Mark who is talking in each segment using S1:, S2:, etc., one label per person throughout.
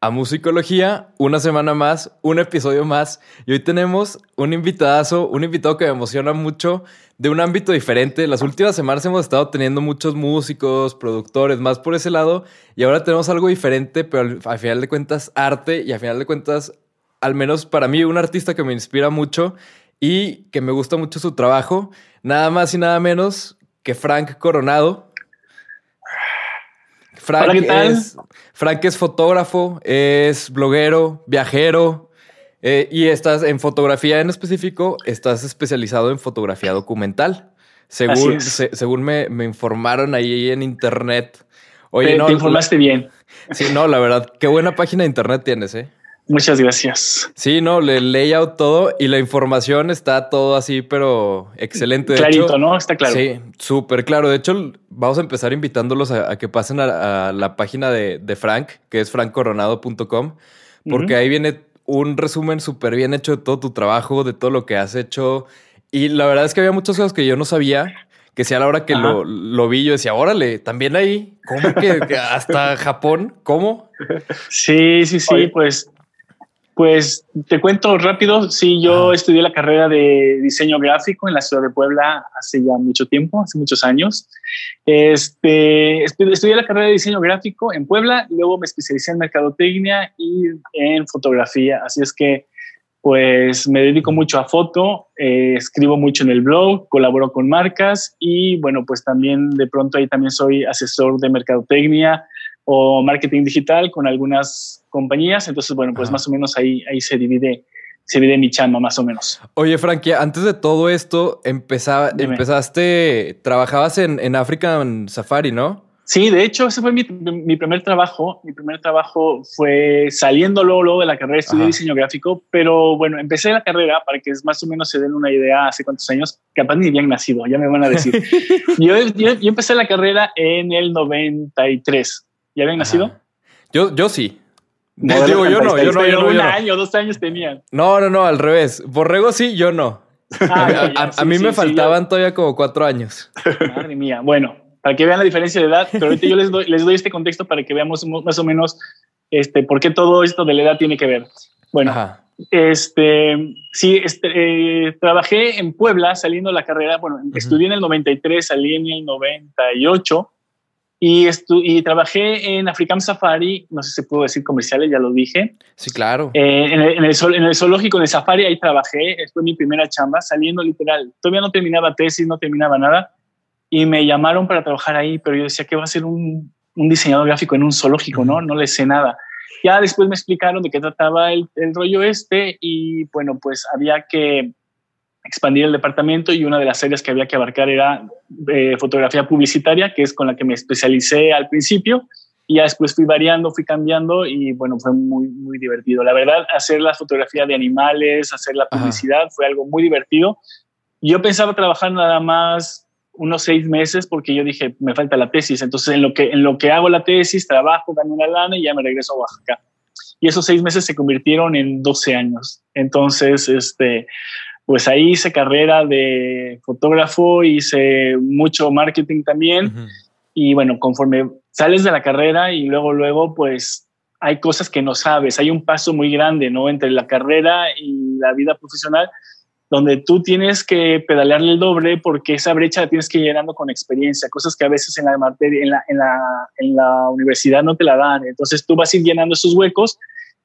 S1: A Musicología, una semana más, un episodio más. Y hoy tenemos un invitadazo, un invitado que me emociona mucho, de un ámbito diferente. Las últimas semanas hemos estado teniendo muchos músicos, productores, más por ese lado. Y ahora tenemos algo diferente, pero al, al final de cuentas, arte. Y al final de cuentas, al menos para mí, un artista que me inspira mucho y que me gusta mucho su trabajo. Nada más y nada menos que Frank Coronado. Frank,
S2: Hola, ¿qué tal?
S1: Es, Frank es fotógrafo, es bloguero, viajero eh, y estás en fotografía en específico, estás especializado en fotografía documental. Según, se- según me, me informaron ahí en internet. Oye,
S2: te,
S1: no,
S2: te informaste bien.
S1: Sí, no, la verdad, qué buena página de internet tienes, ¿eh?
S2: Muchas gracias.
S1: Sí, no, le layout todo y la información está todo así, pero excelente. De
S2: Clarito,
S1: hecho,
S2: ¿no? Está claro.
S1: Sí, súper claro. De hecho, vamos a empezar invitándolos a, a que pasen a, a la página de, de Frank, que es frankcoronado.com, porque ahí viene un resumen súper bien hecho de todo tu trabajo, de todo lo que has hecho. Y la verdad es que había muchas cosas que yo no sabía, que si a la hora que lo, lo vi, yo decía, órale, también ahí, ¿cómo que, que hasta Japón? ¿Cómo?
S2: Sí, sí, sí,
S3: Oye.
S2: pues, pues te cuento rápido. Sí, yo estudié la carrera de diseño gráfico en la ciudad de Puebla hace ya mucho tiempo, hace muchos años. Este, estu- estudié la carrera de diseño gráfico en Puebla, luego me especialicé en mercadotecnia y en fotografía. Así es que, pues, me dedico mucho a foto, eh, escribo mucho en el blog, colaboro con marcas y, bueno, pues también de pronto ahí también soy asesor de mercadotecnia o marketing digital con algunas compañías. Entonces, bueno, pues
S1: Ajá.
S2: más o menos ahí, ahí se divide, se divide mi chamba, más o menos.
S1: Oye, Frankie, antes de todo esto, empezaba,
S2: Dime.
S1: empezaste, trabajabas en, en African Safari, ¿no?
S2: Sí, de hecho, ese fue mi, mi primer trabajo. Mi primer trabajo fue saliendo luego, luego de la carrera, estudié
S1: Ajá.
S2: diseño gráfico, pero bueno, empecé la carrera para que más o menos se den una idea hace cuántos años, capaz ni habían nacido, ya me van a decir. yo, yo, yo empecé la carrera en el 93. ¿Ya habían nacido?
S1: Yo, yo sí.
S3: Modelo
S1: Digo, yo no, yo no, yo no,
S2: un
S1: yo no.
S2: año, dos años tenían.
S1: No, no, no, al revés. Borrego sí, yo no.
S2: Ah,
S1: A, mí
S2: sí,
S1: me
S2: sí,
S1: faltaban todavía como cuatro años.
S2: madre mía. Bueno, para que vean la diferencia de edad, pero ahorita yo les doy, les doy este contexto para que veamos mo- más o menos este, por qué todo esto de la edad tiene que ver. Bueno,
S1: Ajá.
S2: este, sí, este, eh, trabajé en Puebla saliendo de la carrera. Bueno, estudié en el 93, salí en el 98 y, estu- y trabajé en African Safari. No sé si puedo decir comerciales, ya lo dije.
S1: Sí, claro.
S2: Eh, en, el, en, el zool- en el zoológico, en el safari, ahí trabajé. Fue mi primera chamba, saliendo literal. Todavía no terminaba tesis, no terminaba nada. Y me llamaron para trabajar ahí, pero yo decía que va a ser un, un diseñador gráfico en un zoológico, ¿no? No le sé nada. Ya después me explicaron de qué trataba el, el rollo este y bueno, pues había que expandir el departamento y una de las áreas que había que abarcar era eh, fotografía publicitaria, que es con la que me especialicé al principio y ya después fui variando, fui cambiando y bueno, fue muy, muy divertido. La verdad, hacer la fotografía de animales, hacer la
S1: Ajá.
S2: publicidad fue algo muy divertido. Yo pensaba trabajar nada más unos seis meses porque yo dije, me falta la tesis. Entonces, en lo que, en lo que hago la tesis, trabajo, gano una lana y ya me regreso a Oaxaca. Y esos seis meses se convirtieron en 12 años. Entonces, este, pues ahí hice carrera de fotógrafo, hice mucho marketing también.
S1: Ujú.
S2: Y bueno, conforme sales de la carrera y luego, luego, pues hay cosas que no sabes. Hay un paso muy grande, ¿no? Entre la carrera y la vida profesional, donde tú tienes que pedalearle el doble porque esa brecha la tienes que ir llenando con experiencia, cosas que a veces en la materia, en la, en la, en la universidad no te la dan. Entonces tú vas a ir llenando esos huecos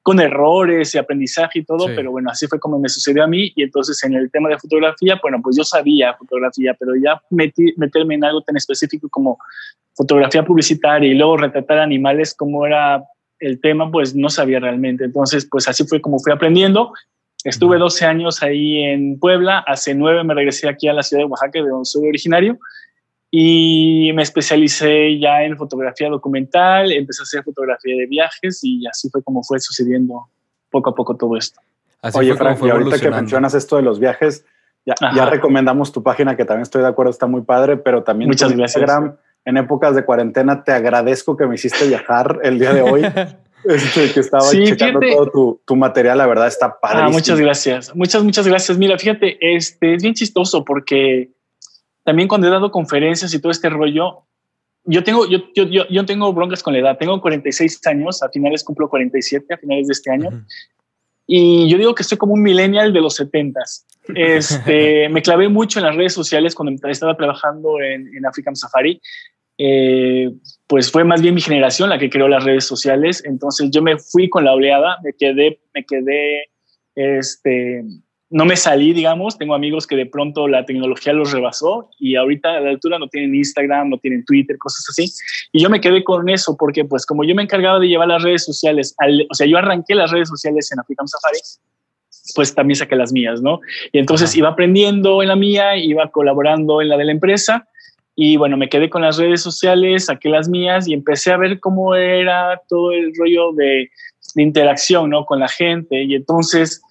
S2: con errores y aprendizaje y todo,
S1: Sí.
S2: pero bueno, así fue como me sucedió a mí. Y entonces en el tema de fotografía, bueno, pues yo sabía fotografía, pero ya metí, meterme en algo tan específico como fotografía publicitaria y luego retratar animales como era el tema, pues no sabía realmente. Entonces, pues así fue como fui aprendiendo. Estuve 12 años ahí en Puebla, hace nueve me regresé aquí a la ciudad de Oaxaca, de donde soy originario, y me especialicé ya en fotografía documental, empecé a hacer fotografía de viajes y así fue como fue sucediendo poco a poco todo esto.
S1: Así
S3: Oye, Frank, y ahorita que mencionas esto de los viajes, ya, ya recomendamos tu página, que también estoy de acuerdo, está muy padre, pero también
S2: Muchas
S3: tu
S2: gracias.
S3: Instagram en épocas de cuarentena. Te agradezco que me hiciste viajar el día de hoy. Este, que estaba
S2: Sí,
S3: checando
S2: fíjate.
S3: todo tu, tu material, la verdad está padre.
S2: Ah, muchas gracias. Muchas, muchas gracias. Mira, fíjate, este es bien chistoso porque también cuando he dado conferencias y todo este rollo, yo tengo, yo, yo, yo, yo tengo broncas con la edad. Tengo 46 años, a finales cumplo 47, a finales de este año.
S1: Ujú.
S2: Y yo digo que estoy como un millennial de los 70s. Este, me clavé mucho en las redes sociales cuando estaba trabajando en, en African Safari. Eh, pues fue más bien mi generación la que creó las redes sociales. Entonces yo me fui con la oleada, me quedé, me quedé, este, no me salí, digamos. Tengo amigos que de pronto la tecnología los rebasó y ahorita a la altura no tienen Instagram, no tienen Twitter, cosas así. Y yo me quedé con eso porque pues como yo me encargaba de llevar las redes sociales, al, o sea, yo arranqué las redes sociales en African Safari, pues también saqué las mías, ¿no? Y entonces
S1: Ajá.
S2: iba aprendiendo en la mía, iba colaborando en la de la empresa y bueno, me quedé con las redes sociales, saqué las mías y empecé a ver cómo era todo el rollo de, de interacción, ¿no? Con la gente y entonces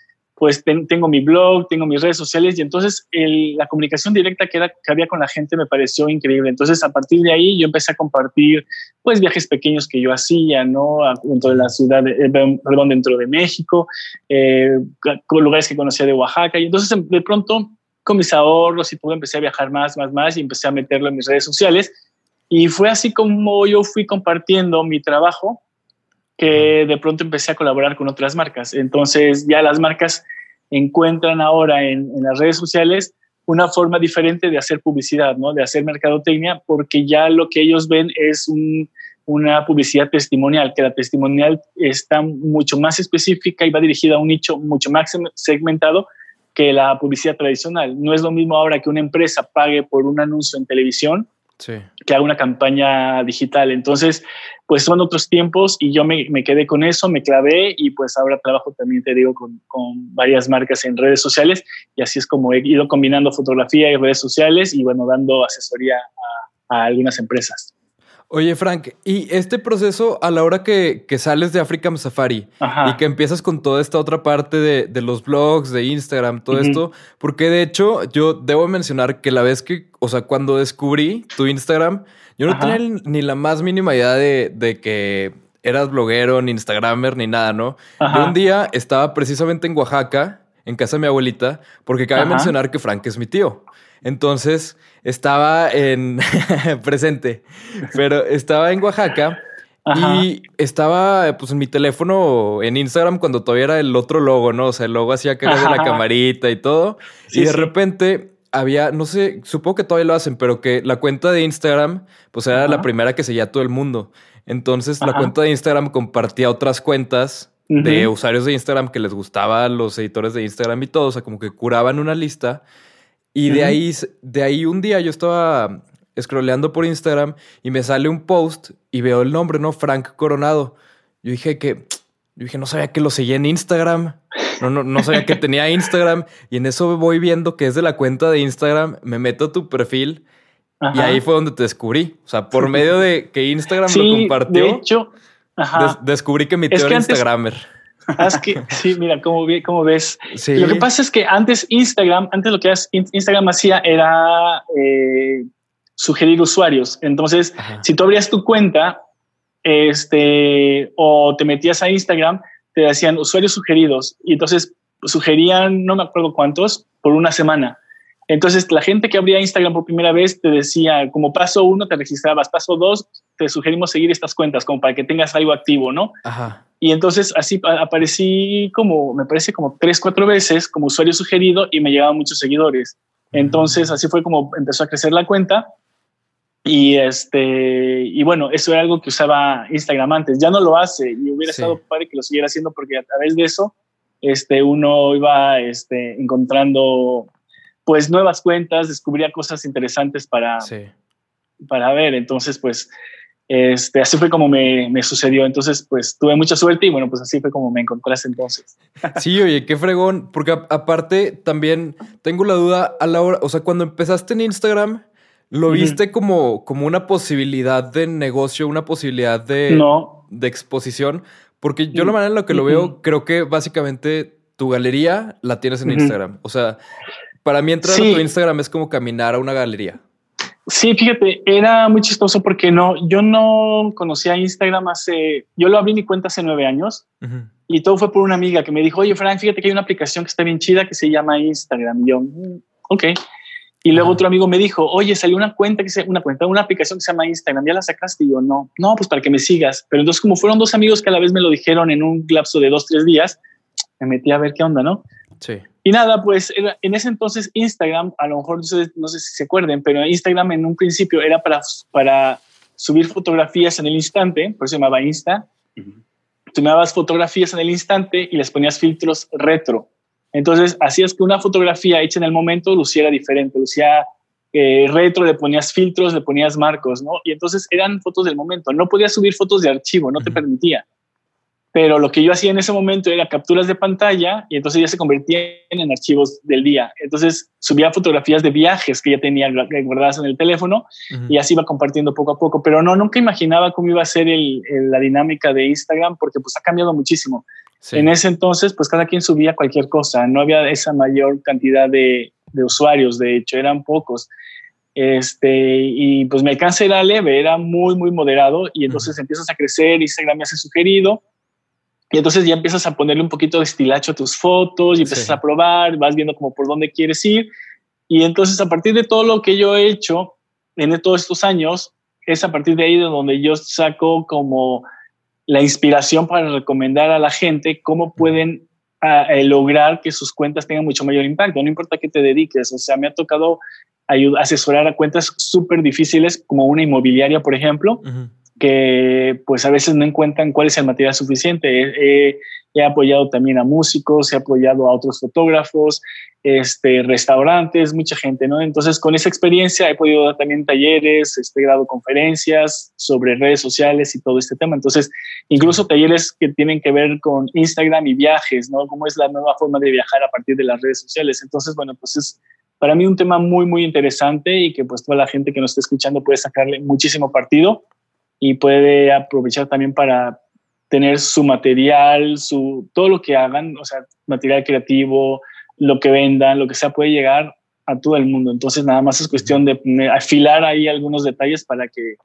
S2: pues ten- tengo mi blog, tengo mis redes sociales y entonces la comunicación directa que, había con la gente me pareció increíble. Entonces a partir de ahí yo empecé a compartir pues viajes pequeños que yo hacía, Dentro de la ciudad, de, perdón, dentro de México, eh, lugares que conocía de Oaxaca. Y entonces em, de pronto con mis ahorros y todo empecé a viajar más, más, más y empecé a meterlo en mis redes sociales. Y fue así como yo fui compartiendo mi trabajo que de pronto empecé a colaborar con otras marcas. Entonces ya las marcas encuentran ahora en, en las redes sociales una forma diferente de hacer publicidad, ¿no? de hacer mercadotecnia, porque ya lo que ellos ven es un- una publicidad testimonial, que la testimonial está mucho más específica y va dirigida a un nicho mucho más segmentado que la publicidad tradicional. No es lo mismo ahora que una empresa pague por un anuncio en televisión Que haga una campaña digital. Entonces, pues son otros tiempos y yo me, quedé con eso, me clavé y pues ahora trabajo también, te digo, con, con varias marcas en redes sociales y así es como he ido combinando fotografía y redes sociales y bueno, dando asesoría a algunas empresas.
S1: Oye, Frank, y este proceso a la hora que, que sales de African Safari
S2: Ajá.
S1: y que empiezas con toda esta otra parte de, de los blogs, de Instagram, todo esto, porque de hecho yo debo mencionar que la vez que, o sea, cuando descubrí tu Instagram, yo no
S2: Ajá.
S1: tenía ni la más mínima idea de, de que eras bloguero, ni Instagramer, ni nada, ¿no?
S2: Ajá.
S1: Yo un día estaba precisamente en Oaxaca, en casa de mi abuelita, porque cabe mencionar que Frank es mi tío. Entonces estaba en presente, pero estaba en Oaxaca
S2: Ajá.
S1: y estaba pues en mi teléfono en Instagram cuando todavía era el otro logo, ¿no? O sea, el logo hacía que era de la camarita y todo.
S2: Sí,
S1: y de
S2: sí.
S1: repente había, no sé, supongo que todavía lo hacen, pero que la cuenta de Instagram pues era la primera que seguía todo el mundo. Entonces la cuenta de Instagram compartía otras cuentas de usuarios de Instagram que les gustaba a los editores de Instagram y todo, o sea, como que curaban una lista. Y de ahí, de ahí un día yo estaba scrolleando por Instagram y me sale un post y veo el nombre, ¿no? Frank Coronado. Yo dije que, yo dije, no sabía que lo seguía en Instagram. No, no, no sabía que tenía Instagram. Y en eso voy viendo que es de la cuenta de Instagram. Me meto a tu perfil y ahí fue donde te descubrí. O sea, por medio de que Instagram lo compartió,
S2: de hecho, ajá.
S1: des- descubrí que mi tío
S2: Es que
S1: era
S2: antes-
S1: Instagramer.
S2: Haz que, sí, mira, cómo, ve- cómo ves.
S1: Sí.
S2: Lo que pasa es que antes Instagram, antes lo que Instagram hacía era eh, sugerir usuarios. Entonces,
S1: Ajá.
S2: si tú abrías tu cuenta este, o te metías a Instagram, te decían usuarios sugeridos y entonces sugerían, no me acuerdo cuántos, por una semana. Entonces, la gente que abría Instagram por primera vez te decía, como paso uno te registrabas, paso dos te sugerimos seguir estas cuentas como para que tengas algo activo, ¿no?
S1: Ajá.
S2: Y entonces así pa- aparecí como, me parece como tres, cuatro veces como usuario sugerido y me llegaban muchos seguidores. Entonces así fue como empezó a crecer la cuenta. Y este, y bueno, eso era algo que usaba Instagram antes. Ya no lo hace y hubiera
S1: Sí.
S2: estado padre que lo siguiera haciendo porque a través de eso, este, uno iba este, encontrando pues nuevas cuentas, descubría cosas interesantes para,
S1: Sí.
S2: para ver. Entonces, pues, este, así fue como me, me sucedió. Entonces, pues, tuve mucha suerte y bueno, pues así fue como me encontraste entonces.
S1: Sí, oye, qué fregón, porque a- aparte también tengo la duda a la hora, o sea, cuando empezaste en Instagram, ¿lo viste como, como una posibilidad de negocio, una posibilidad de,
S2: No,
S1: de exposición? Porque yo la
S2: Mm,
S1: manera en la que lo veo, creo que básicamente tu galería la tienes en. Instagram. O sea, para mí entrar
S2: Sí.
S1: a tu Instagram es como caminar a una galería.
S2: Sí, fíjate, era muy chistoso porque no, yo no conocía Instagram hace, yo lo abrí mi cuenta hace nueve años
S1: Ujú.
S2: y todo fue por una amiga que me dijo, oye, Frank, fíjate que hay una aplicación que está bien chida que se llama Instagram. Y yo, "Mm, ok. Y luego
S1: Ajá.
S2: otro amigo me dijo, oye, salió una cuenta que se, una cuenta, una aplicación que se llama Instagram, ¿ya la sacaste? Y yo, no, no, pues para que me sigas. Pero entonces, como fueron dos amigos que a la vez me lo dijeron en un lapso de dos, tres días, me metí a ver qué onda, ¿no?
S1: Sí.
S2: Y nada, pues en ese entonces Instagram, a lo mejor no sé, no sé si se acuerden, pero Instagram en un principio era para, para subir fotografías en el instante, por eso se llamaba Insta. Tomabas fotografías en el instante y les ponías filtros retro. Entonces hacías que una fotografía hecha en el momento luciera diferente, lucía eh, retro, le ponías filtros, le ponías marcos, ¿no? Y entonces eran fotos del momento. No podías subir fotos de archivo, no te permitía pero lo que yo hacía en ese momento era capturas de pantalla y entonces ya se convertían en archivos del día. Entonces subía fotografías de viajes que ya tenía gu- guardadas en el teléfono
S1: Ujú.
S2: y así iba compartiendo poco a poco, pero no, nunca imaginaba cómo iba a ser el- el- la dinámica de Instagram porque pues ha cambiado muchísimo.
S1: Sí.
S2: En ese entonces pues cada quien subía cualquier cosa, no había esa mayor cantidad de, de usuarios, de hecho eran pocos. Este, y pues mi alcance era leve, era muy, muy moderado y entonces empiezas a crecer, Instagram me hace sugerido y entonces ya empiezas a ponerle un poquito de estilacho a tus fotos y empiezas
S1: Sí.
S2: a probar, vas viendo como por dónde quieres ir. Y entonces a partir de todo lo que yo he hecho en todos estos años, es a partir de ahí de donde yo saco como la inspiración para recomendar a la gente cómo pueden ah, eh, lograr que sus cuentas tengan mucho mayor impacto. No importa qué te dediques. O sea, me ha tocado asesorar a cuentas súper difíciles como una inmobiliaria, por ejemplo,
S1: Ujú.
S2: Que pues a veces no encuentran cuál es el material suficiente. He, apoyado también a músicos, he apoyado a otros fotógrafos, este, restaurantes, mucha gente, ¿no? Entonces con esa experiencia he podido dar también talleres, este, dado conferencias sobre redes sociales y todo este tema. Entonces, incluso talleres que tienen que ver con Instagram y viajes, ¿no? Cómo es la nueva forma de viajar a partir de las redes sociales. Entonces, bueno, pues es para mí un tema muy, muy interesante y que pues toda la gente que nos está escuchando puede sacarle muchísimo partido y puede aprovechar también para tener su material, su todo lo que hagan, o sea, material creativo, lo que vendan, lo que sea, puede llegar a todo el mundo. Entonces, nada más es cuestión de afilar ahí algunos detalles para que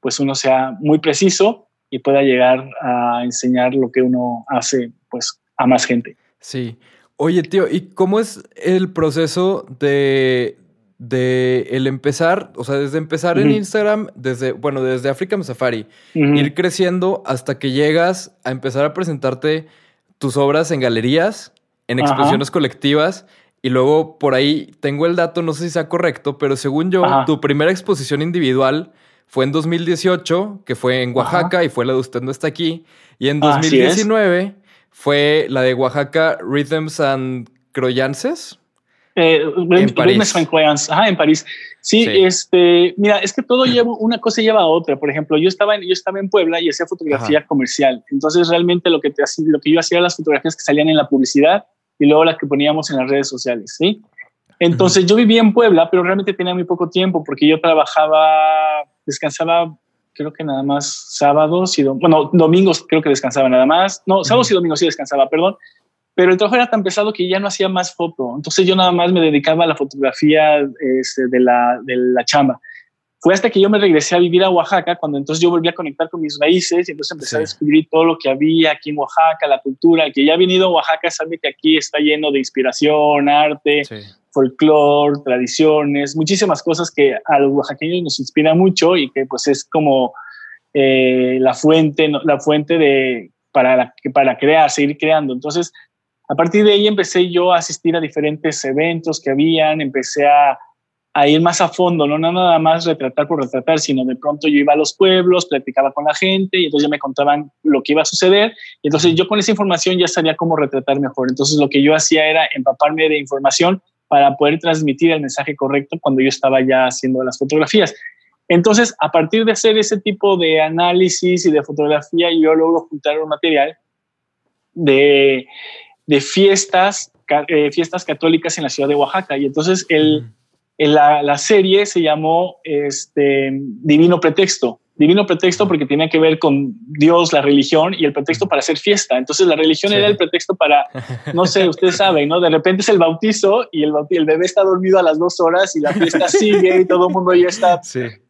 S2: pues uno sea muy preciso y pueda llegar a enseñar lo que uno hace pues a más gente.
S1: Sí. Oye, tío, ¿y cómo es el proceso de, de el empezar? O sea, desde empezar en. Instagram, desde, bueno, desde African Safari, ir creciendo hasta que llegas a empezar a presentarte tus obras en galerías, en
S2: Ajá.
S1: exposiciones colectivas. Y luego por ahí tengo el dato, no sé si sea correcto, pero según yo,
S2: Ajá.
S1: tu primera exposición individual fue en 2018, que fue en Oaxaca, y fue la de Usted no está aquí. Y en
S2: Así es.
S1: 2019 fue la de Oaxaca Rhythms and Croyances.
S2: Eh,
S1: En París.
S2: Ajá, en París. Sí,
S1: Sí.
S2: este, mira, es que todo lleva, una cosa lleva a otra. Por ejemplo, yo estaba en, yo estaba en Puebla y hacía fotografía comercial. Entonces, realmente lo que, te, lo que yo hacía eran las fotografías que salían en la publicidad y luego las que poníamos en las redes sociales, ¿sí? Entonces, yo vivía en Puebla, pero realmente tenía muy poco tiempo porque yo trabajaba, descansaba, creo que nada más sábados y, bueno, domingos creo que descansaba nada más. No, sábados y domingos sí descansaba, perdón pero el trabajo era tan pesado que ya no hacía más foto. Entonces yo nada más me dedicaba a la fotografía este, de, la, de la chamba. Fue hasta que yo me regresé a vivir a Oaxaca, cuando entonces yo volví a conectar con mis raíces y entonces empecé a
S1: Sí.
S2: descubrir todo lo que había aquí en Oaxaca, la cultura. El que ya ha venido a Oaxaca sabe que aquí está lleno de inspiración, arte,
S1: Sí.
S2: folclore, tradiciones, muchísimas cosas que a los oaxaqueños nos inspira mucho y que pues es como eh, la fuente, la fuente de para, para crear, seguir creando. Entonces, a partir de ahí empecé yo a asistir a diferentes eventos que habían, empecé a, a ir más a fondo, no nada más retratar por retratar, sino de pronto yo iba a los pueblos, platicaba con la gente y entonces ya me contaban lo que iba a suceder y entonces yo con esa información ya sabía cómo retratar mejor. Entonces lo que yo hacía era empaparme de información para poder transmitir el mensaje correcto cuando yo estaba ya haciendo las fotografías. Entonces, a partir de hacer ese tipo de análisis y de fotografía, yo logro juntar un material de, de fiestas, eh, fiestas católicas en la ciudad de Oaxaca. Y entonces el, el- la, la serie se llamó este, Divino Pretexto. divino pretexto porque tenía que ver con Dios, la religión y el pretexto para hacer fiesta. Entonces la religión era el pretexto para, no sé, ustedes saben, ¿no? De repente es el bautizo y el, el bebé está dormido a las dos horas y la fiesta sigue y todo el mundo ya está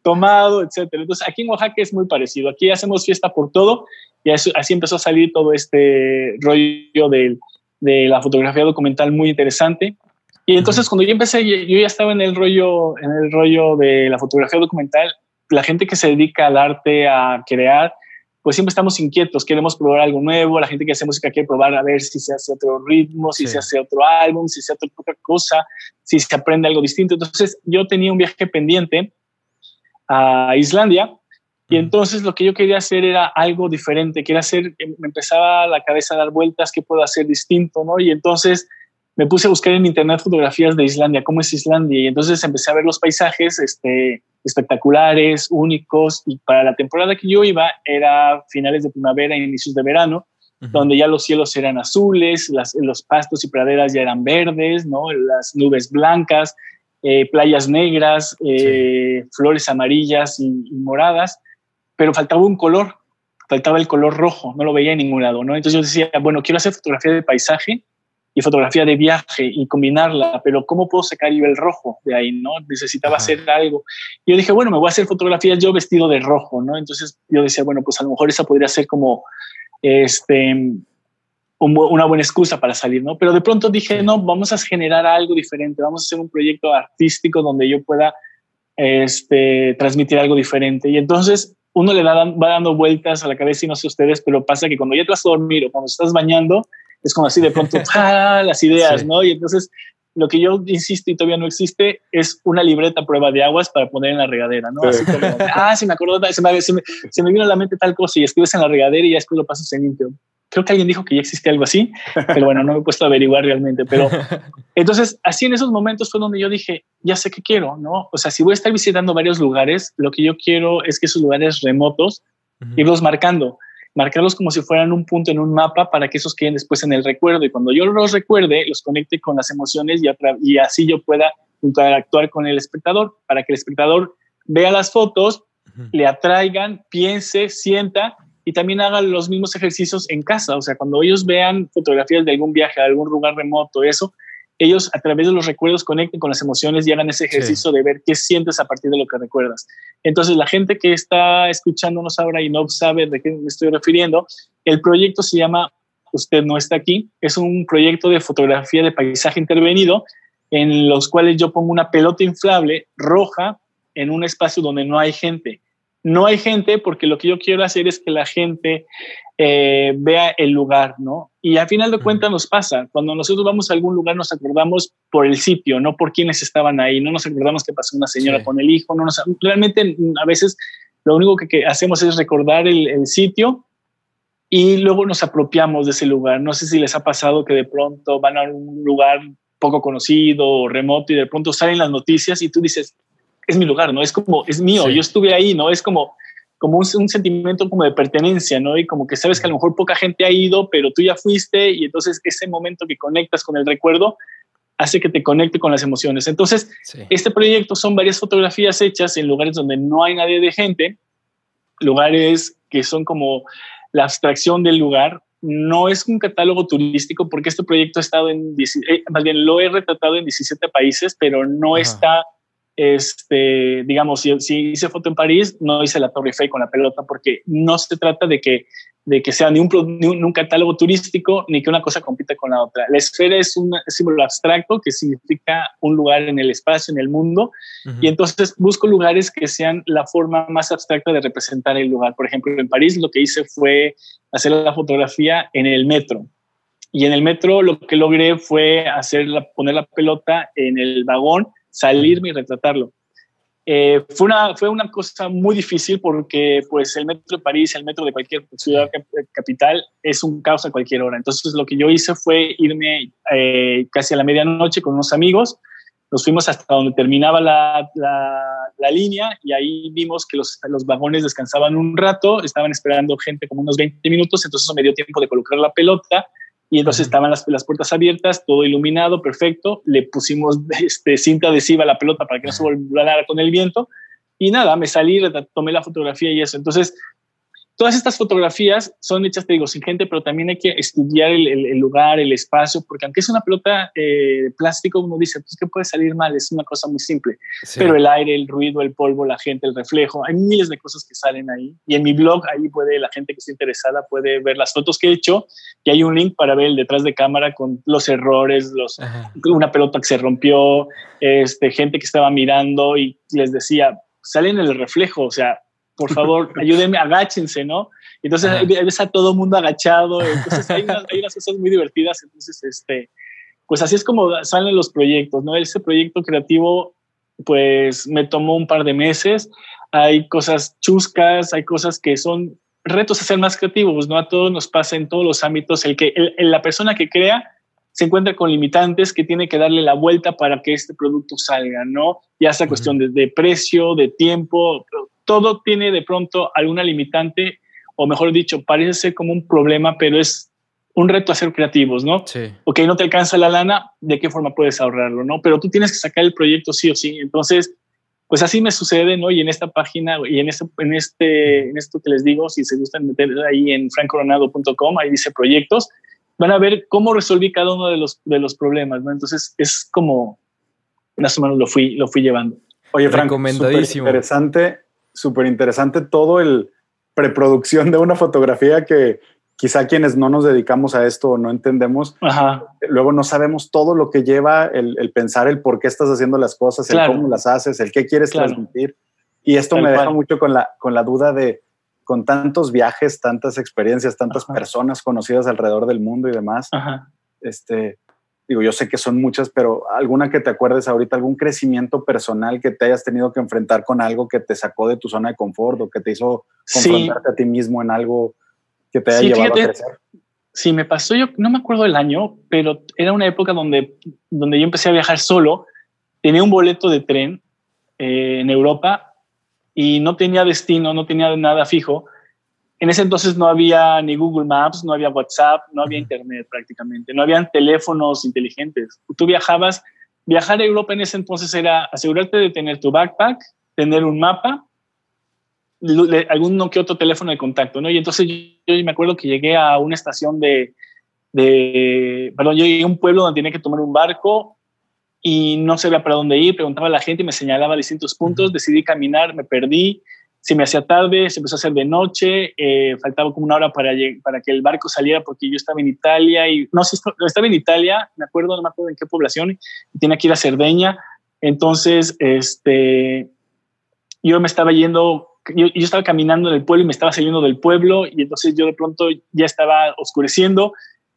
S2: tomado, etcétera. Entonces aquí en Oaxaca es muy parecido. Aquí hacemos fiesta por todo y así, empezó a salir todo este rollo de, de la fotografía documental muy interesante. Y entonces cuando yo empecé, yo ya estaba en el rollo, en el rollo de la fotografía documental. La gente que se dedica al arte, a crear, pues siempre estamos inquietos, queremos probar algo nuevo, la gente que hace música quiere probar a ver si se hace otro ritmo, si se hace otro álbum, si se hace otra cosa, si se aprende algo distinto. Entonces yo tenía un viaje pendiente a Islandia y entonces lo que yo quería hacer era algo diferente, quería hacer, me empezaba la cabeza a dar vueltas, ¿qué puedo hacer distinto? ¿no? Y entonces me puse a buscar en internet fotografías de Islandia, cómo es Islandia, y entonces empecé a ver los paisajes este, espectaculares, únicos, y para la temporada que yo iba era finales de primavera, inicios de verano, donde ya los cielos eran azules, las, los pastos y praderas ya eran verdes, ¿no? las nubes blancas, eh, playas negras, eh, flores amarillas y, y, moradas, pero faltaba un color, faltaba el color rojo, no lo veía en ningún lado, ¿no? Entonces yo decía, bueno, quiero hacer fotografía de paisaje, y fotografía de viaje y combinarla, pero ¿cómo puedo sacar yo el rojo de ahí? ¿no? Necesitaba hacer algo. Y yo dije, bueno, me voy a hacer fotografías yo vestido de rojo, ¿no? Entonces yo decía, bueno, pues a lo mejor esa podría ser como este, una buena excusa para salir, ¿no? Pero de pronto dije, no, vamos a generar algo diferente, vamos a hacer un proyecto artístico donde yo pueda este, transmitir algo diferente. Y entonces uno le da, va dando vueltas a la cabeza y no sé ustedes, pero pasa que cuando ya te vas a dormir o cuando estás bañando, es como así de pronto, ¡ah! las ideas, ¿no? Y entonces lo que yo insisto y todavía no existe es una libreta prueba de aguas para poner en la regadera, ¿no? Así como, ah, se me acordó, se me, se, me, se me, vino a la mente tal cosa y escribes en la regadera y ya después lo pasas en limpio. Creo que alguien dijo que ya existe algo así, pero bueno, no me he puesto a averiguar realmente. Pero entonces, así en esos momentos fue donde yo dije, ya sé qué quiero, ¿no? O sea, si voy a estar visitando varios lugares, lo que yo quiero es que esos lugares remotos, uh -huh. irlos marcando marcarlos como si fueran un punto en un mapa para que esos queden después en el recuerdo. Y cuando yo los recuerde, los conecte con las emociones y, y así yo pueda interactuar con el espectador para que el espectador vea las fotos, uh -huh. le atraigan, piense, sienta y también haga los mismos ejercicios en casa. O sea, cuando ellos vean fotografías de algún viaje a algún lugar remoto, eso, ellos a través de los recuerdos conecten con las emociones y hagan ese ejercicio sí. de ver qué sientes a partir de lo que recuerdas. Entonces, la gente que está escuchándonos ahora y no sabe de qué me estoy refiriendo, el proyecto se llama Usted no está aquí. Es un proyecto de fotografía de paisaje intervenido en los cuales yo pongo una pelota inflable roja en un espacio donde no hay gente. No hay gente porque lo que yo quiero hacer es que la gente eh, vea el lugar, ¿no? Y al final de cuentas nos pasa, cuando nosotros vamos a algún lugar nos acordamos por el sitio, no por quienes estaban ahí, no nos acordamos que pasó una señora sí. con el hijo, no nos, realmente a veces lo único que, que hacemos es recordar el, el, sitio y luego nos apropiamos de ese lugar. No sé si les ha pasado que de pronto van a un lugar poco conocido o remoto y de pronto salen las noticias y tú dices, es mi lugar, ¿no? Es como, es mío, sí. yo estuve ahí, ¿no? Es como, como un, un, sentimiento como de pertenencia, ¿no? Y como que sabes que a lo mejor poca gente ha ido, pero tú ya fuiste y entonces ese momento que conectas con el recuerdo hace que te conecte con las emociones. Entonces, sí. este proyecto son varias fotografías hechas en lugares donde no hay nadie de gente, lugares que son como la abstracción del lugar. No es un catálogo turístico porque este proyecto ha estado en, eh, más bien lo he retratado en 17 países, pero no Ajá. está este, digamos, si, si, hice foto en París, no hice la Torre Eiffel con la pelota porque no se trata de que, de que sea ni un, ni un, un, catálogo turístico ni que una cosa compita con la otra. La esfera es un símbolo abstracto que significa un lugar en el espacio, en el mundo, uh -huh. y entonces busco lugares que sean la forma más abstracta de representar el lugar. Por ejemplo, en París lo que hice fue hacer la fotografía en el metro. Y en el metro lo que logré fue hacer la, poner la pelota en el vagón salirme y retratarlo. Eh, fue, una, fue una cosa muy difícil porque pues el metro de París, el metro de cualquier ciudad capital es un caos a cualquier hora. Entonces lo que yo hice fue irme eh, casi a la medianoche con unos amigos, nos fuimos hasta donde terminaba la, la, la línea y ahí vimos que los, los, vagones descansaban un rato, estaban esperando gente como unos 20 minutos, entonces eso me dio tiempo de colocar la pelota y entonces estaban las, las, puertas abiertas, todo iluminado, perfecto. Le pusimos este, cinta adhesiva a la pelota para que no se volara con el viento. Y nada, me salí, tomé la fotografía y eso. Entonces, Todas estas fotografías son hechas, te digo, sin gente, pero también hay que estudiar el, lugar, el espacio, porque aunque es una pelota eh, de plástico, uno dice, pues, ¿qué puede salir mal? Es una cosa muy simple. Pero el aire, el ruido, el polvo, la gente, el reflejo, hay miles de cosas que salen ahí. Y en mi blog, ahí puede, la gente que esté interesada puede ver las fotos que he hecho y hay un link para ver el detrás de cámara con los errores, los, una pelota que se rompió, este, gente que estaba mirando y les decía, salen el reflejo, o sea, por favor, ayúdenme, agáchense, ¿no? Entonces ves a todo mundo agachado, entonces hay unas, hay unas, cosas muy divertidas, entonces, este, pues así es como salen los proyectos, ¿no? Ese proyecto creativo, pues me tomó un par de meses, hay cosas chuscas, hay cosas que son retos a ser más creativos, ¿no? A todos nos pasa en todos los ámbitos, el que la persona que crea se encuentra con limitantes que tiene que darle la vuelta para que este producto salga, ¿no? Ya sea cuestión de, de, precio, de tiempo, todo tiene de pronto alguna limitante, o mejor dicho, parece ser como un problema, pero es un reto a ser creativos, ¿no? Sí. Ok, no te alcanza la lana, ¿de qué forma puedes ahorrarlo, no? Pero tú tienes que sacar el proyecto sí o sí. Entonces, pues así me sucede, ¿no? Y en esta página y en este, en este, en esto que les digo, si se gustan meter ahí en francoronado.com, ahí dice proyectos, van a ver cómo resolví cada uno de los, de los problemas, ¿no? Entonces es como más o menos lo fui, lo fui llevando.
S3: Oye, Frank, recomendadísimo. Interesante súper interesante todo el preproducción de una fotografía que quizá quienes no nos dedicamos a esto o no entendemos, luego no sabemos todo lo que lleva el, pensar el por qué estás haciendo las cosas, el cómo las haces, el qué quieres transmitir. Y esto me deja mucho con la, con la duda de, con tantos viajes, tantas experiencias, tantas personas conocidas alrededor del mundo y demás, este, digo, yo sé que son muchas, pero alguna que te acuerdes ahorita, algún crecimiento personal que te hayas tenido que enfrentar con algo que te sacó de tu zona de confort o que te hizo confrontarte a ti mismo en algo que te haya llevado a crecer.
S2: Sí, me pasó, yo no me acuerdo el año, pero era una época donde, donde yo empecé a viajar solo, tenía un boleto de tren eh, en Europa y no tenía destino, no tenía nada fijo en ese entonces no había ni Google Maps, no había WhatsApp, no había Internet prácticamente, no habían teléfonos inteligentes. Tú viajabas, viajar a Europa en ese entonces era asegurarte de tener tu backpack, tener un mapa, algún que otro teléfono de contacto, ¿no? Y entonces yo, me acuerdo que llegué a una estación de, de, perdón, yo llegué a un pueblo donde tenía que tomar un barco y no sabía para dónde ir, preguntaba a la gente y me señalaba distintos puntos, decidí caminar, me perdí, se me hacía tarde, se empezó a hacer de noche, eh, faltaba como una hora para, para que el barco saliera porque yo estaba en Italia y no sé, estaba en Italia, me acuerdo, no me acuerdo en qué población, y tenía que ir a Cerdeña. Entonces, este, yo me estaba yendo, yo, yo, estaba caminando en el pueblo y me estaba saliendo del pueblo y entonces yo de pronto ya estaba oscureciendo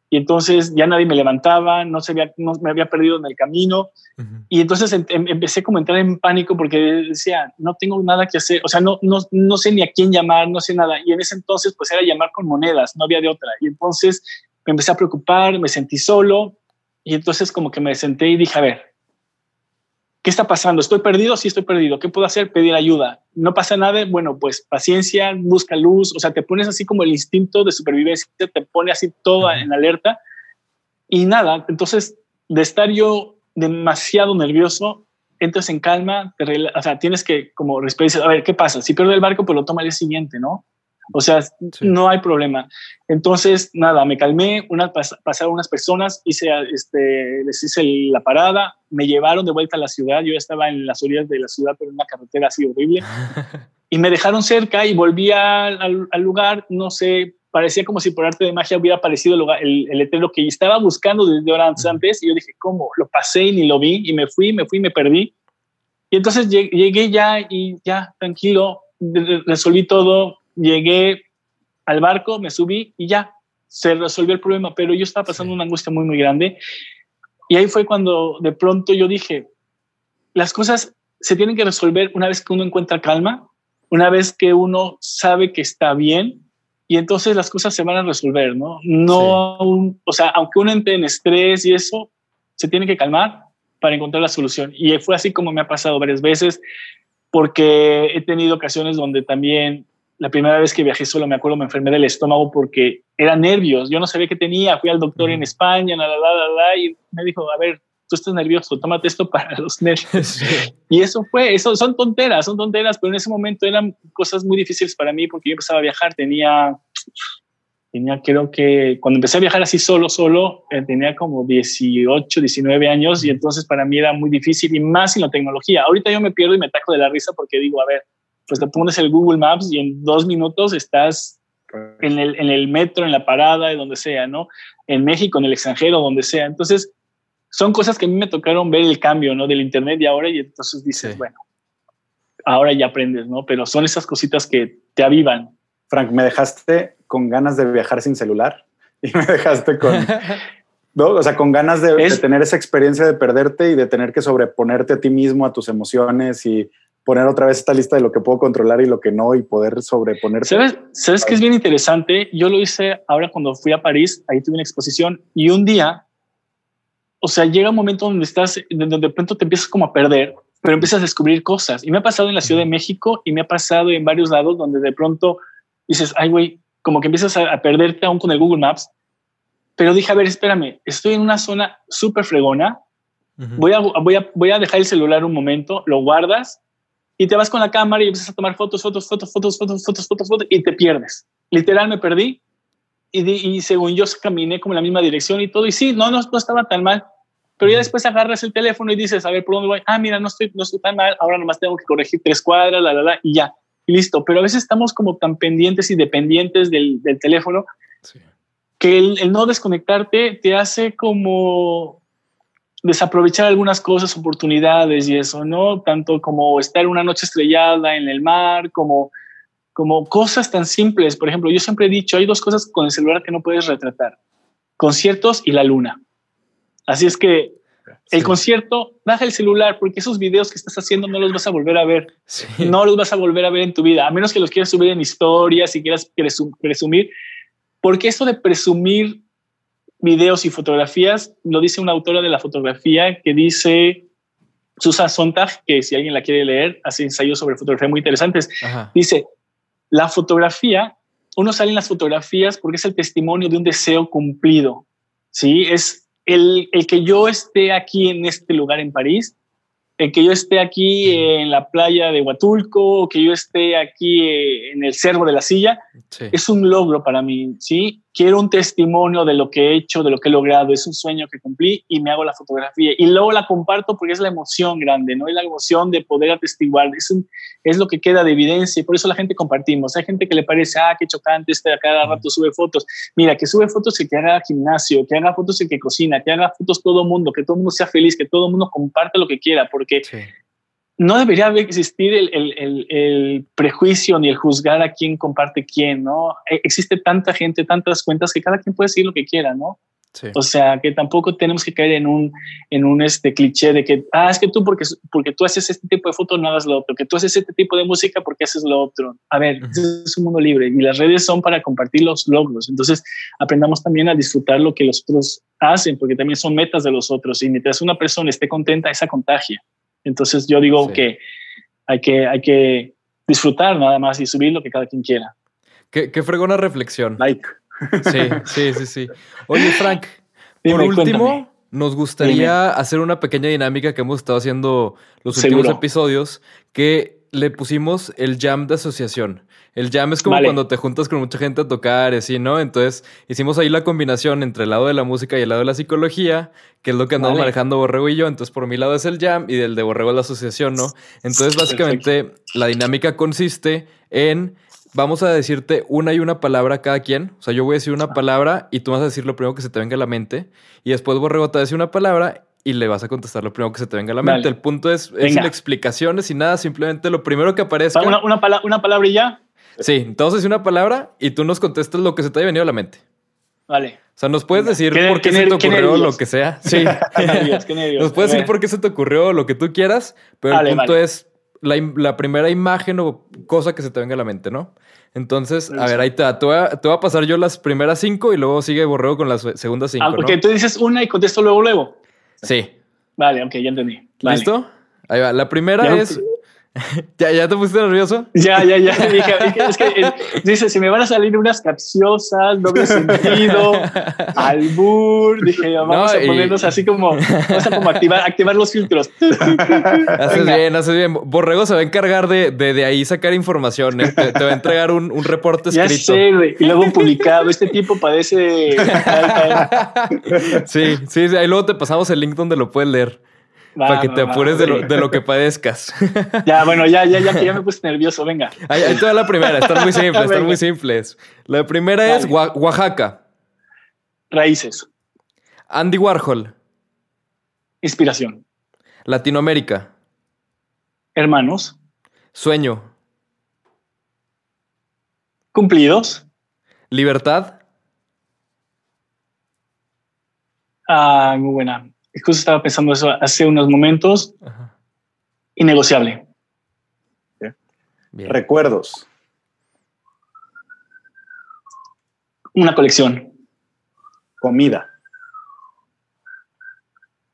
S2: y entonces ya nadie me levantaba, no, se había, no me había perdido en el camino y entonces em, em, empecé como a entrar en pánico porque decía, no tengo nada que hacer, o sea, no, no, no sé ni a quién llamar, no sé nada. Y en ese entonces pues era llamar con monedas, no había de otra. Y entonces me empecé a preocupar, me sentí solo y entonces como que me senté y dije, a ver, ¿Qué está pasando? ¿Estoy perdido? Sí, estoy perdido. ¿Qué puedo hacer? Pedir ayuda. No pasa nada. Bueno, pues paciencia, busca luz. O sea, te pones así como el instinto de supervivencia, te pone así todo en alerta. Y nada, entonces, de estar yo demasiado nervioso, entras en calma, o sea, tienes que como respirar a ver, ¿qué pasa? Si pierdo el barco, pues lo toma el siguiente, ¿no? O sea, no hay problema. Entonces, nada, me calmé, una, pasaron unas personas, hice, este, les hice la parada, me llevaron de vuelta a la ciudad, yo estaba en las orillas de la ciudad, pero en una carretera así horrible, y me dejaron cerca y volví al, lugar, no sé, parecía como si por arte de magia hubiera aparecido el, el, letrero que estaba buscando desde horas antes, y yo dije, ¿cómo? Lo pasé y ni lo vi, y me fui, me fui, me perdí. Y entonces llegué ya y ya, tranquilo, resolví todo, llegué al barco, me subí y ya, se resolvió el problema, pero yo estaba pasando una angustia muy, muy grande. Y ahí fue cuando de pronto yo dije, las cosas se tienen que resolver una vez que uno encuentra calma, una vez que uno sabe que está bien, y entonces las cosas se van a resolver, ¿no? No, o sea, aunque uno entre en estrés y eso, se tiene que calmar para encontrar la solución. Y fue así como me ha pasado varias veces, porque he tenido ocasiones donde también la primera vez que viajé solo, me acuerdo, me enfermé del estómago porque era nervios. Yo no sabía qué tenía. Fui al doctor en España, y me dijo, a ver, tú estás nervioso, tómate esto para los nervios. Y eso fue, eso son tonteras, son tonteras, pero en ese momento eran cosas muy difíciles para mí porque yo empezaba a viajar, tenía, tenía creo que, cuando empecé a viajar así solo, solo, eh, tenía como 18, 19 años y entonces para mí era muy difícil y más sin la tecnología. Ahorita yo me pierdo y me taco de la risa porque digo, a ver, pues te pones el Google Maps y en dos minutos estás en el, en el metro, en la parada, de donde sea, ¿no? En México, en el extranjero, donde sea. Entonces, son cosas que a mí me tocaron ver el cambio, ¿no? Del Internet y ahora, y entonces dices, bueno, ahora ya aprendes, ¿no? Pero son esas cositas que te avivan.
S3: Frank, me dejaste con ganas de viajar sin celular y me dejaste con... ¿no? O sea, con ganas de, de, tener esa experiencia de perderte y de tener que sobreponerte a ti mismo, a tus emociones y poner otra vez esta lista de lo que puedo controlar y lo que no y poder sobreponerte.
S2: ¿Sabes, ¿Sabes qué es bien interesante? Yo lo hice ahora cuando fui a París, ahí tuve una exposición y un día, o sea, llega un momento donde estás, donde de pronto te empiezas como a perder, pero empiezas a descubrir cosas. Y me ha pasado en la Ciudad de México y me ha pasado en varios lados donde de pronto dices, ay, güey, como que empiezas a, a perderte aún con el Google Maps. Pero dije, a ver, espérame, estoy en una zona súper fregona, voy, a, voy, a, voy a dejar el celular un momento, lo guardas y te vas con la cámara y empiezas a tomar fotos, fotos, fotos, fotos, fotos, fotos, fotos, fotos y te pierdes. Literal me perdí y, y según yo caminé como en la misma dirección y todo y sí, no, no, no estaba tan mal. Pero ya después agarras el teléfono y dices, a ver, ¿por dónde voy? Ah, mira, no estoy, no estoy tan mal, ahora nomás tengo que corregir tres cuadras, la, la, la, y ya, y listo. Pero a veces estamos como tan pendientes y dependientes del, del teléfono sí. que el, el no desconectarte te hace como desaprovechar algunas cosas, oportunidades y eso, ¿no? Tanto como estar una noche estrellada en el mar, como, como cosas tan simples. Por ejemplo, yo siempre he dicho, hay dos cosas con el celular que no puedes retratar, conciertos y la luna. Así es que el sí. concierto, baja el celular porque esos videos que estás haciendo no los vas a volver a ver. Sí. No los vas a volver a ver en tu vida, a menos que los quieras subir en historias y quieras presumir, porque eso de presumir videos y fotografías, lo dice una autora de la fotografía que dice Susan Sontag, que si alguien la quiere leer, hace ensayos sobre fotografía muy interesantes. Ajá. Dice, la fotografía, uno sale en las fotografías porque es el testimonio de un deseo cumplido. Sí, es el, el que yo esté aquí en este lugar en París el que yo esté aquí en la playa de Huatulco, que yo esté aquí en el Cerro de la Silla, sí. es un logro para mí, ¿sí? Quiero un testimonio de lo que he hecho, de lo que he logrado, es un sueño que cumplí y me hago la fotografía. Y luego la comparto porque es la emoción grande, ¿no? Es la emoción de poder atestiguar, es, un, es lo que queda de evidencia y por eso la gente compartimos. Hay gente que le parece, ah, qué chocante, este a cada rato sube fotos. Mira, que sube fotos y que haga gimnasio, que haga fotos y que cocina, que haga fotos todo el mundo, que todo el mundo sea feliz, que todo el mundo comparte lo que quiera, porque. No debería existir el, el, el, el, prejuicio ni el juzgar a quién comparte quién, ¿no? E, existe tanta gente, tantas cuentas que cada quien puede seguir lo que quiera, ¿no? Sí. O sea, que tampoco tenemos que caer en un, en un este cliché de que, ah, es que tú porque, porque tú haces este tipo de fotos no hagas lo otro, que tú haces este tipo de música porque haces lo otro. A ver, uh -huh. es un mundo libre y las redes son para compartir los logros. Entonces, aprendamos también a disfrutar lo que los otros hacen, porque también son metas de los otros. Y mientras una persona esté contenta, esa contagia. Entonces, yo digo sí. que, hay que hay que disfrutar nada más y subir lo que cada quien quiera.
S1: Qué, qué fregona reflexión.
S3: Like.
S1: Sí, sí, sí, sí. Oye, Frank, Dime, por último, cuéntame. nos gustaría Dime. hacer una pequeña dinámica que hemos estado haciendo los Seguro. últimos episodios, que le pusimos el jam de asociación. El jam es como vale. cuando te juntas con mucha gente a tocar así, ¿no? Entonces hicimos ahí la combinación entre el lado de la música y el lado de la psicología, que es lo que andamos vale. manejando Borrego y yo. Entonces por mi lado es el jam y del de Borrego es la asociación, ¿no? Entonces básicamente Perfecto. la dinámica consiste en vamos a decirte una y una palabra cada quien. O sea, yo voy a decir una palabra y tú vas a decir lo primero que se te venga a la mente. Y después Borrego te va a decir una palabra y le vas a contestar lo primero que se te venga a la mente. Vale. El punto es, es sin explicaciones y nada, simplemente lo primero que aparezca.
S2: Una, una, pala una palabra y ya.
S1: Sí, entonces una palabra y tú nos contestas lo que se te haya venido a la mente.
S2: Vale.
S1: O sea, nos puedes decir ¿Qué, por qué, qué se te ocurrió lo que sea. Sí. qué nervios, qué nervios. Nos puedes decir por qué se te ocurrió lo que tú quieras, pero vale, el punto vale. es la, la, primera imagen o cosa que se te venga a la mente, ¿no? Entonces, a ver, ahí te, te, voy a, te voy a pasar yo las primeras cinco y luego sigue Borrego con las segundas cinco.
S2: Ah, porque
S1: ¿no?
S2: tú dices una y contesto luego, luego.
S1: Sí.
S2: Vale, ok, ya entendí.
S1: Vale. ¿Listo? Ahí va. La primera ya, es ¿Ya, ¿Ya te pusiste nervioso?
S2: Ya, ya, ya. Dije, es que eh, dice, si me van a salir unas capciosas, doble sentido, albur. Dije, vamos a ponernos así como, vamos a como activar, activar los filtros.
S1: haces bien, haces bien. Borrego se va a encargar de, de, de ahí sacar información. ¿eh? Te, va a entregar un, un reporte escrito. Ya
S2: sé, güey. Y luego un publicado. Este tipo padece.
S1: sí, sí, sí. Ahí luego te pasamos el link donde lo puedes leer para que te apures de, lo, que padezcas.
S2: Ya, bueno, ya, ya, ya, ya me puse nervioso, venga.
S1: Ahí, ahí la primera, están muy simples, están muy simples. La primera es Oaxaca.
S2: Raíces.
S1: Andy Warhol.
S2: Inspiración.
S1: Latinoamérica.
S2: Hermanos.
S1: Sueño.
S2: Cumplidos.
S1: Libertad.
S2: Ah, muy buena justo estaba pensando eso hace unos momentos. Innegociable.
S3: Recuerdos.
S2: Una colección.
S3: Comida.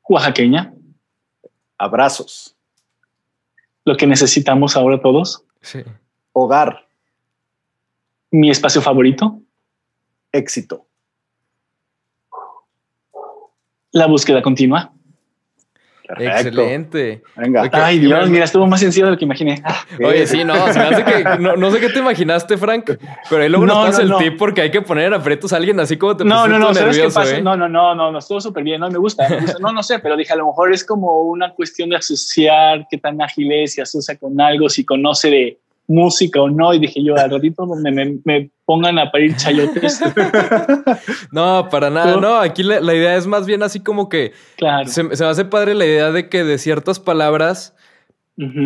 S2: Oaxaqueña.
S3: Abrazos.
S2: Lo que necesitamos ahora todos.
S1: Sí.
S3: Hogar.
S2: Mi espacio favorito.
S3: Éxito.
S2: La búsqueda continua.
S1: Excelente.
S2: Venga. Ay, Dios, mira, estuvo más sencillo de lo que imaginé. Ah,
S1: Oye, sí, no, se me hace que no, sé qué te imaginaste, Frank, pero ahí luego no, nos pasa el tip porque hay que poner en aprietos a alguien así como te
S2: No, no, no,
S1: ¿sabes
S2: qué pasa? Eh? No, no, no, no, no, estuvo súper bien, no me gusta, No, no sé, pero dije, a lo mejor es como una cuestión de asociar qué tan ágil es, si asocia con algo, si conoce de música o no. Y dije yo, al ratito donde me, pongan a parir chayotes.
S1: no, para nada. No, aquí la, idea es más bien así como que
S2: claro.
S1: se, me hace padre la idea de que de ciertas palabras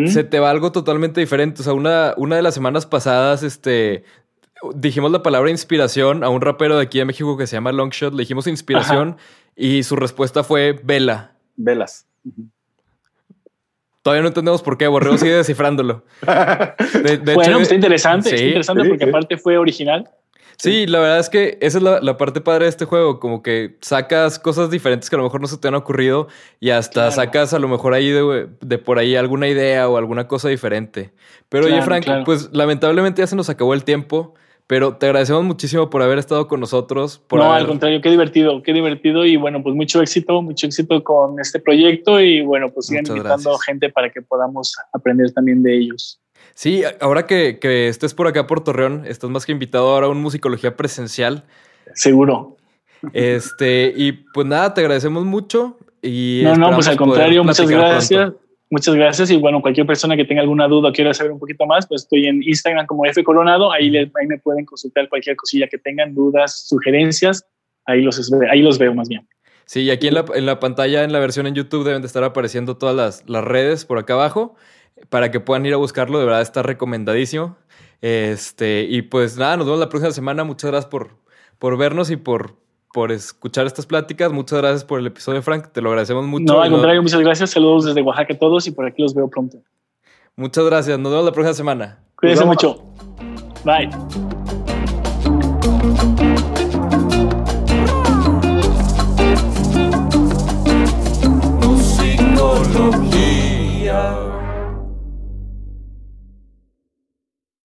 S1: se te va algo totalmente diferente. O sea, una, una de las semanas pasadas, este, dijimos la palabra inspiración a un rapero de aquí de México que se llama Longshot. Le dijimos inspiración y su respuesta fue vela.
S3: Velas.
S1: Todavía no entendemos por qué. Borrego sigue descifrándolo.
S2: De, bueno, está interesante. está interesante porque aparte fue original.
S1: Sí, la verdad es que esa es la, parte padre de este juego, como que sacas cosas diferentes que a lo mejor no se te han ocurrido y hasta sacas a lo mejor ahí de, por ahí alguna idea o alguna cosa diferente. Pero oye, Frank, pues lamentablemente ya se nos acabó el tiempo. Pero te agradecemos muchísimo por haber estado con nosotros. Por
S2: no, al contrario, qué divertido, qué divertido. Y bueno, pues mucho éxito, mucho éxito con este proyecto. Y bueno, pues sigan invitando gente para que podamos aprender también de ellos.
S1: Sí, ahora que, que, estés por acá por Torreón, estás más que invitado ahora a un musicología presencial.
S2: Seguro.
S1: Este, y pues nada, te agradecemos mucho. Y
S2: no, no, pues al contrario, muchas gracias. Muchas gracias y bueno, cualquier persona que tenga alguna duda o quiera saber un poquito más, pues estoy en Instagram como F Coronado, ahí, ahí me pueden consultar cualquier cosilla que tengan, dudas, sugerencias, ahí los, ahí los veo más bien.
S1: Sí, y aquí en la, en la pantalla, en la versión en YouTube, deben de estar apareciendo todas las, las, redes por acá abajo para que puedan ir a buscarlo. De verdad está recomendadísimo. Este, y pues nada, nos vemos la próxima semana. Muchas gracias por, por vernos y por, por escuchar estas pláticas. Muchas gracias por el episodio, Frank. Te lo agradecemos mucho.
S2: No, al contrario, muchas gracias. Saludos desde Oaxaca a todos y por aquí los veo pronto.
S1: Muchas gracias. Nos vemos la próxima semana.
S2: Cuídense mucho. Bye.